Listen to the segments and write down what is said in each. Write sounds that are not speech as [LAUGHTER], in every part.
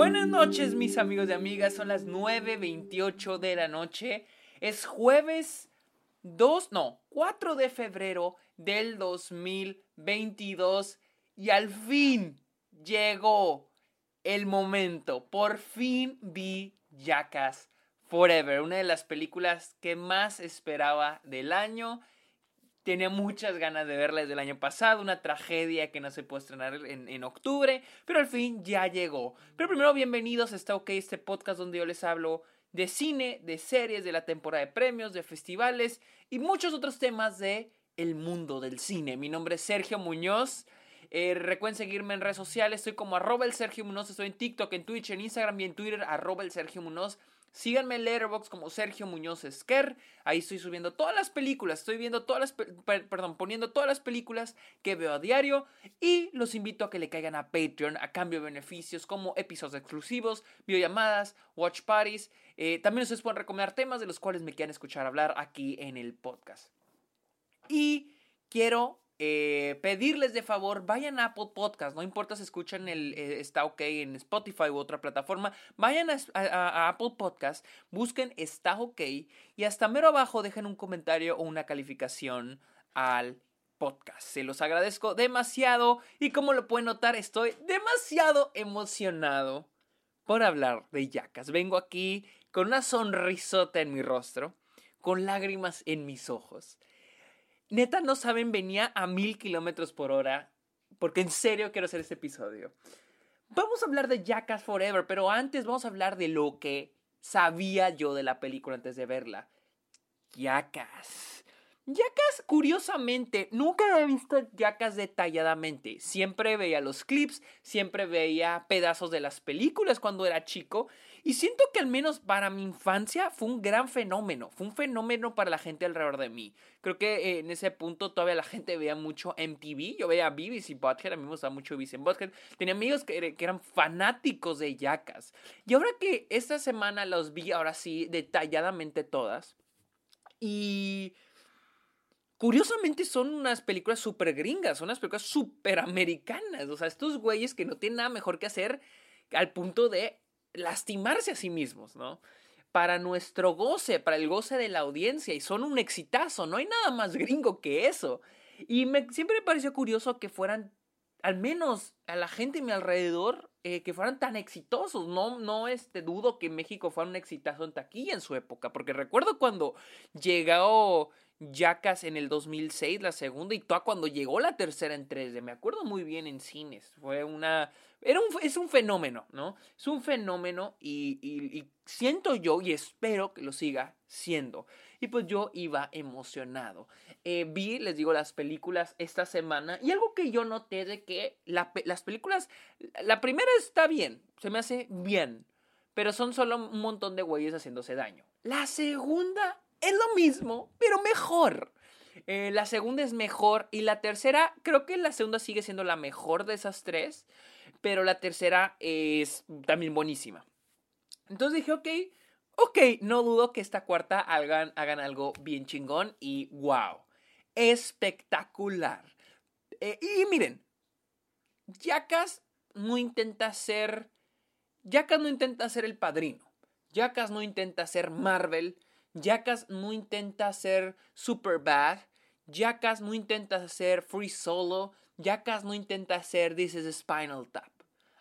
Buenas noches mis amigos y amigas, son las 9.28 de la noche. Es jueves 2, no, 4 de febrero del 2022 y al fin llegó el momento. Por fin vi Jackass Forever, una de las películas que más esperaba del año Tenía muchas ganas de verla desde el año pasado, una tragedia que no se puede estrenar en, octubre, pero al fin ya llegó. Pero primero, bienvenidos a Está OK, este podcast donde yo les hablo de cine, de series, de la temporada de premios, de festivales y muchos otros temas de el mundo del cine. Mi nombre es Sergio Muñoz. Eh, recuerden seguirme en redes sociales, estoy como arroba el Sergio Muñoz, estoy en TikTok, en Twitch, en Instagram y en Twitter, arroba el Sergio Muñoz. Síganme en Letterboxd como Sergio Muñoz Esquer. Ahí estoy subiendo todas las películas. Estoy viendo todas las, perdón, poniendo todas las películas que veo a diario. Y los invito a que le caigan a Patreon a cambio de beneficios como episodios exclusivos, videollamadas, watch parties. Eh, también ustedes pueden recomendar temas de los cuales me quieran escuchar hablar aquí en el podcast. Y quiero eh, pedirles de favor, vayan a Apple Podcast, no importa si escuchan el eh, Está OK en Spotify u otra plataforma, vayan a, Apple Podcast, busquen Está OK y hasta mero abajo dejen un comentario o una calificación al podcast. Se los agradezco demasiado y como lo pueden notar estoy demasiado emocionado por hablar de yacas. Vengo aquí con una sonrisota en mi rostro, con lágrimas en mis ojos neta no saben, venía a mil kilómetros por hora. Porque en serio quiero hacer este episodio. Vamos a hablar de Jackass Forever, pero antes vamos a hablar de lo que sabía yo de la película antes de verla. Jackass. Jackass, curiosamente, nunca había visto Jackass detalladamente. Siempre veía los clips, siempre veía pedazos de las películas cuando era chico y siento que al menos para mi infancia fue un gran fenómeno, fue un fenómeno para la gente alrededor de mí. Creo que en ese punto todavía la gente veía mucho MTV, yo veía Beavis y Butthead, a mí me gustaba mucho Beavis y Butthead. Tenía amigos que, eran fanáticos de Jackass. Y ahora que esta semana los vi, ahora sí, detalladamente todas. Y... Curiosamente son unas películas súper gringas, son unas películas súper americanas. O sea, estos güeyes que no tienen nada mejor que hacer al punto de lastimarse a sí mismos, ¿no? Para nuestro goce, para el goce de la audiencia, y son un exitazo, no hay nada más gringo que eso. Y siempre me pareció curioso que fueran, al menos a la gente a mi alrededor, eh, que fueran tan exitosos. No, no este, dudo que México fuera un exitazo en taquilla en su época, porque recuerdo cuando llegó Jackass en el 2006, la segunda, y toda cuando llegó la tercera en 3D. Me acuerdo muy bien en cines. Fue una. Era un, es un fenómeno, ¿no? Es un fenómeno y, y, siento yo y espero que lo siga siendo. Y pues yo iba emocionado. Eh, vi, les digo, las películas esta semana y algo que yo noté de que las películas, la primera está bien, se me hace bien, pero son solo un montón de güeyes haciéndose daño. La segunda es lo mismo, pero mejor. Eh, la segunda es mejor y la tercera, creo que la segunda sigue siendo la mejor de esas tres, pero la tercera es también buenísima. Entonces dije, ok, ok, no dudo que esta cuarta hagan, hagan algo bien chingón y wow, espectacular. Eh, y miren, Jackass no intenta ser, Jackass no intenta ser el padrino, Jackass no intenta ser Marvel, Jackass no intenta ser super bad. Jackass no intenta ser free solo. Jackass no intenta hacer This is Spinal Tap.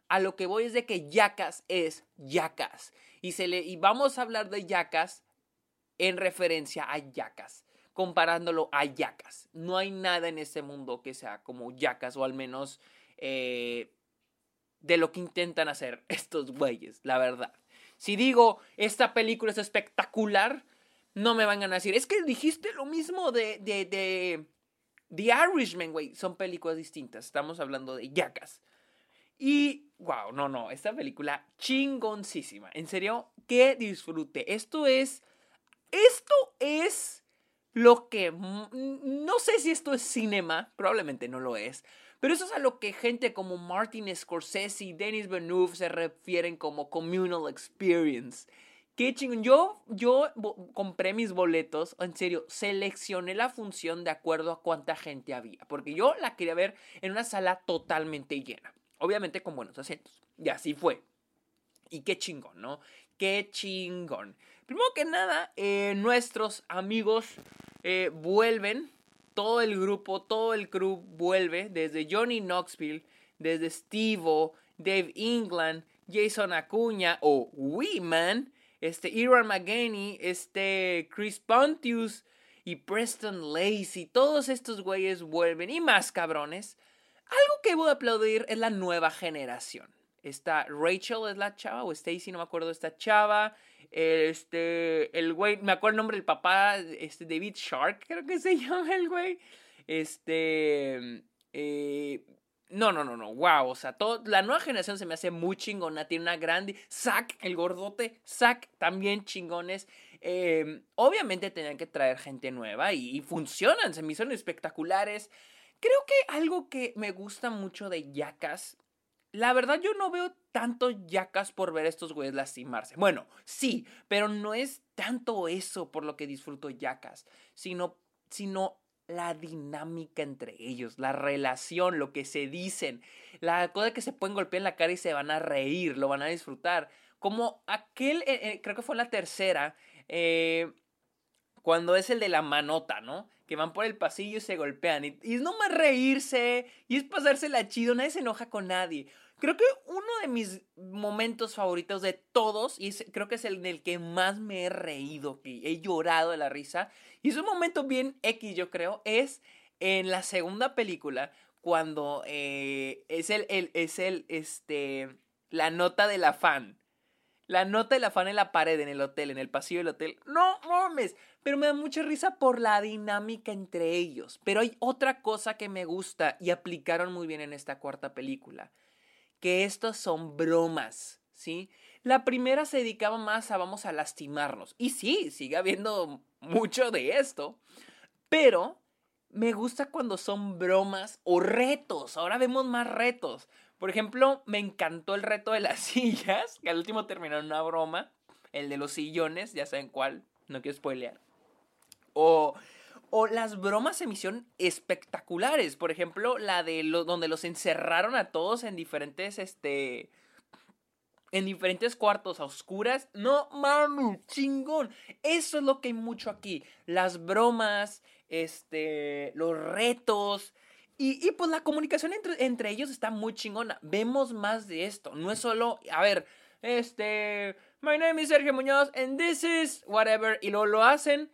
A lo que voy es de que Jackass es Jackass. Y, se le, y vamos a hablar de Jackass en referencia a Jackass. Comparándolo a Jackass. No hay nada en este mundo que sea como Jackass. O al menos eh, de lo que intentan hacer [LAUGHS] estos güeyes. La verdad. Si digo, esta película es espectacular, no me van a decir, es que dijiste lo mismo de, de, de The Irishman, güey. Son películas distintas. Estamos hablando de Jackass. Y, wow, no, no, esta película chingoncísima. En serio, que disfrute. Esto es, esto es lo que, no sé si esto es cinema, probablemente no lo es, pero eso es a lo que gente como Martin Scorsese y Denis Villeneuve se refieren como communal experience. Qué chingón. Yo, yo compré mis boletos, en serio, seleccioné la función de acuerdo a cuánta gente había, porque yo la quería ver en una sala totalmente llena, obviamente con buenos asientos. Y así fue. Y qué chingón, ¿no? Qué chingón. Primero que nada, eh, nuestros amigos eh, vuelven, todo el grupo, todo el crew vuelve, desde Johnny Knoxville, desde Steve, Dave England, Jason Acuña o Man, este Iran McGaney, este Chris Pontius y Preston Lacey, todos estos güeyes vuelven y más cabrones. Algo que voy a aplaudir es la nueva generación. Está Rachel es la chava o Stacy, no me acuerdo esta chava. Este, el güey, me acuerdo el nombre del papá, este David Shark, creo que se [LAUGHS] llama el güey. Este, eh, no, no, no, no, wow, o sea, todo, la nueva generación se me hace muy chingona, tiene una grande, Zack, el gordote, Zack, también chingones. Em, obviamente tenían que traer gente nueva y, y, funcionan, se me hicieron espectaculares. Creo que algo que me gusta mucho de Yacas la verdad yo no veo tanto yacas por ver a estos güeyes lastimarse. Bueno, sí, pero no es tanto eso por lo que disfruto yacas, sino, sino la dinámica entre ellos, la relación, lo que se dicen, la cosa que se pueden golpear en la cara y se van a reír, lo van a disfrutar. Como aquel, eh, eh, creo que fue la tercera, eh, cuando es el de la manota, ¿no? Que van por el pasillo y se golpean. Y, y es nomás reírse, y es pasársela chido, nadie se enoja con nadie. Creo que uno de mis momentos favoritos de todos, y creo que es el en el que más me he reído, que he llorado de la risa, y es un momento bien X, yo creo, es en la segunda película, cuando eh, es el, el, es el, este, la nota de la fan la nota de la fan en la pared, en el hotel, en el pasillo del hotel. No mames. Pero me da mucha risa por la dinámica entre ellos. Pero hay otra cosa que me gusta y aplicaron muy bien en esta cuarta película. Que estos son bromas, ¿sí? La primera se dedicaba más a vamos a lastimarnos. Y sí, sigue habiendo mucho de esto. Pero me gusta cuando son bromas o retos. Ahora vemos más retos. Por ejemplo, me encantó el reto de las [LAUGHS] sillas, que al último terminó en una broma. El de los sillones, ya saben cuál, no quiero spoilear. O, o las bromas se me hicieron espectaculares. Por ejemplo, la de lo, donde los encerraron a todos en diferentes, este... En diferentes cuartos a oscuras. No, mami, chingón. Eso es lo que hay mucho aquí. Las bromas, este, los retos. Y, pues la comunicación entre, entre ellos está muy chingona. Vemos más de esto. No es solo, a ver, este, my name is Sergio Muñoz and this is whatever. Y luego lo hacen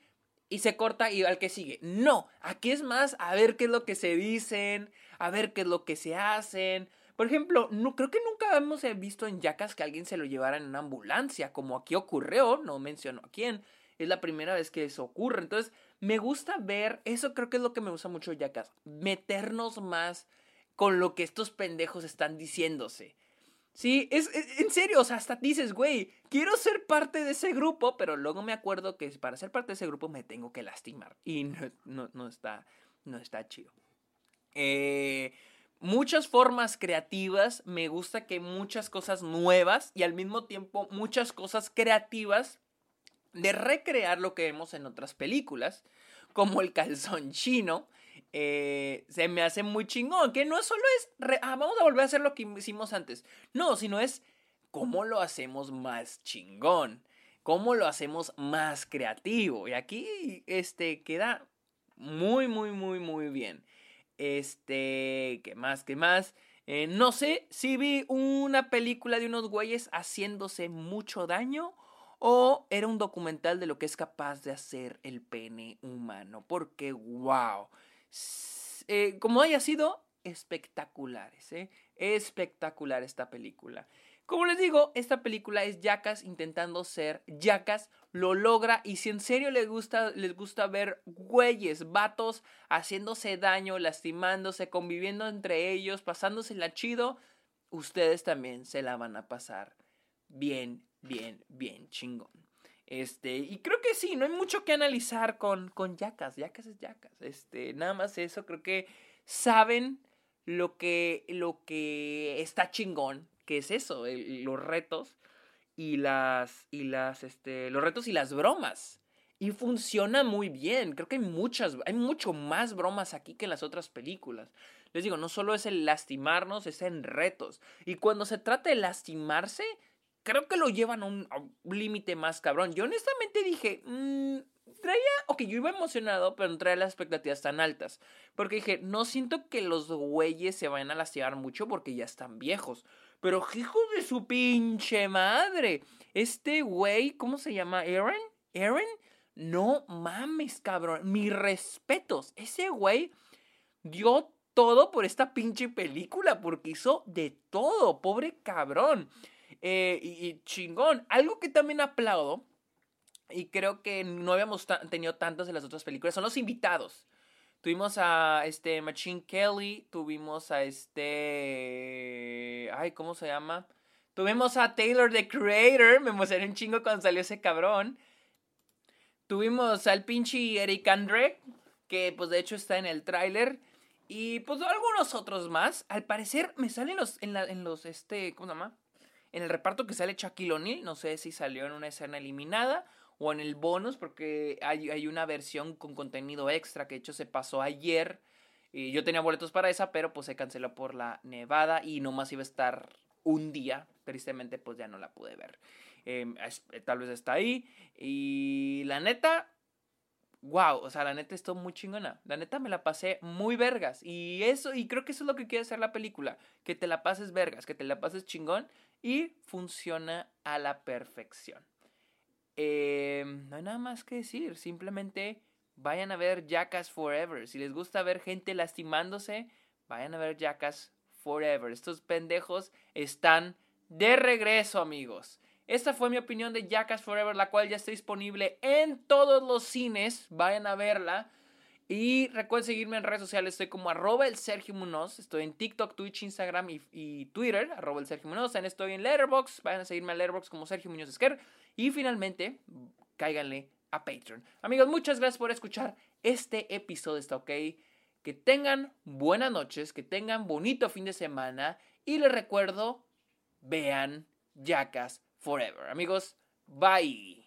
y se corta y al que sigue. No, aquí es más a ver qué es lo que se dicen, a ver qué es lo que se hacen. Por ejemplo, no, creo que nunca hemos visto en Yacas que alguien se lo llevara en una ambulancia, como aquí ocurrió, no menciono a quién. Es la primera vez que eso ocurre. Entonces, me gusta ver, eso creo que es lo que me gusta mucho de Jackass, meternos más con lo que estos pendejos están diciéndose. Sí, es, en serio, o sea, hasta dices, güey, quiero ser parte de ese grupo, pero luego me acuerdo que para ser parte de ese grupo me tengo que lastimar. Y no, no, está, no está chido. Eh, muchas formas creativas, me gusta que muchas cosas nuevas y al mismo tiempo muchas cosas creativas de recrear lo que vemos en otras películas, como el calzón chino. Eh, se me hace muy chingón, que no solo es, ah, vamos a volver a hacer lo que hicimos antes, no, sino es cómo lo hacemos más chingón, cómo lo hacemos más creativo. Y aquí, este, queda muy, muy, muy, muy bien. Este, ¿qué más? ¿Qué más? Eh, no sé si vi una película de unos güeyes haciéndose mucho daño o era un documental de lo que es capaz de hacer el pene humano. Porque, wow. Eh, como haya sido, espectaculares, ¿eh? Espectacular esta película. Como les digo, esta película es Jackass intentando ser Jackass, lo logra y si en serio les gusta, les gusta ver güeyes, vatos haciéndose daño, lastimándose, conviviendo entre ellos, pasándosela chido, ustedes también se la van a pasar bien bien, bien chingón. Este, y creo que sí, no hay mucho que analizar con, con Yacas. Yacas es Yacas. Este, nada más eso, creo que saben lo que, lo que está chingón, que es eso, los retos y las, y las, este, los retos y las bromas. Y funciona muy bien. Creo que hay muchas, hay mucho más bromas aquí que en las otras películas. Les digo, no solo es el lastimarnos, es en retos. Y cuando se trata de lastimarse, creo que lo llevan a un, límite más cabrón. Yo honestamente dije, mmm, traía, ok, yo iba emocionado, pero no traía las expectativas tan altas. Porque dije, no siento que los güeyes se vayan a lastimar mucho porque ya están viejos. Pero hijo de su pinche madre. Este güey, ¿cómo se llama? ¿Aaron? ¿Aaron? No mames, cabrón. Mis respetos. Ese güey dio todo por esta pinche película. Porque hizo de todo. Pobre cabrón. Eh, y chingón. Algo que también aplaudo y creo que no habíamos tenido tantos de las otras películas. Son los invitados. Tuvimos a este Machine Kelly, tuvimos a este... Ay, ¿cómo se llama? Tuvimos a Taylor the Creator, me emocioné un chingo cuando salió ese cabrón. Tuvimos al pinche Eric Andre, que pues de hecho está en el tráiler. Y pues algunos otros más. Al parecer me salen los, en los, este, ¿cómo se llama? En el reparto que sale Shaquille O'Neal, no sé si salió en una escena eliminada o en el bonus, porque hay, hay una versión con contenido extra que de hecho se pasó ayer. Y yo tenía boletos para esa, pero pues se canceló por la nevada y nomás iba a estar un día. Tristemente, pues ya no la pude ver. Em, tal vez está ahí. Y la neta, wow, o sea, la neta estuvo muy chingona. La neta me la pasé muy vergas. Y eso, y creo que eso es lo que quiere hacer la película. Que te la pases vergas, que te la pases chingón. Y funciona a la perfección. Em, no hay nada más que decir. Simplemente vayan a ver Jackass Forever. Si les gusta ver gente lastimándose, vayan a ver Jackass Forever. Estos pendejos están de regreso, amigos. Esta fue mi opinión de Jackass Forever, la cual ya está disponible en todos los cines. Vayan a verla. Y recuerden seguirme en redes sociales. Estoy como arroba el Sergio Munoz. Estoy en TikTok, Twitch, Instagram y, Twitter. Arroba el Sergio Munoz. También estoy en Letterboxd. Vayan a seguirme en Letterboxd como Sergio Muñoz Esquer. Y finalmente, cáiganle a Patreon. Amigos, muchas gracias por escuchar este episodio. Está ok. Que tengan buenas noches. Que tengan bonito fin de semana. Y les recuerdo, vean Jackass Forever. Amigos, bye.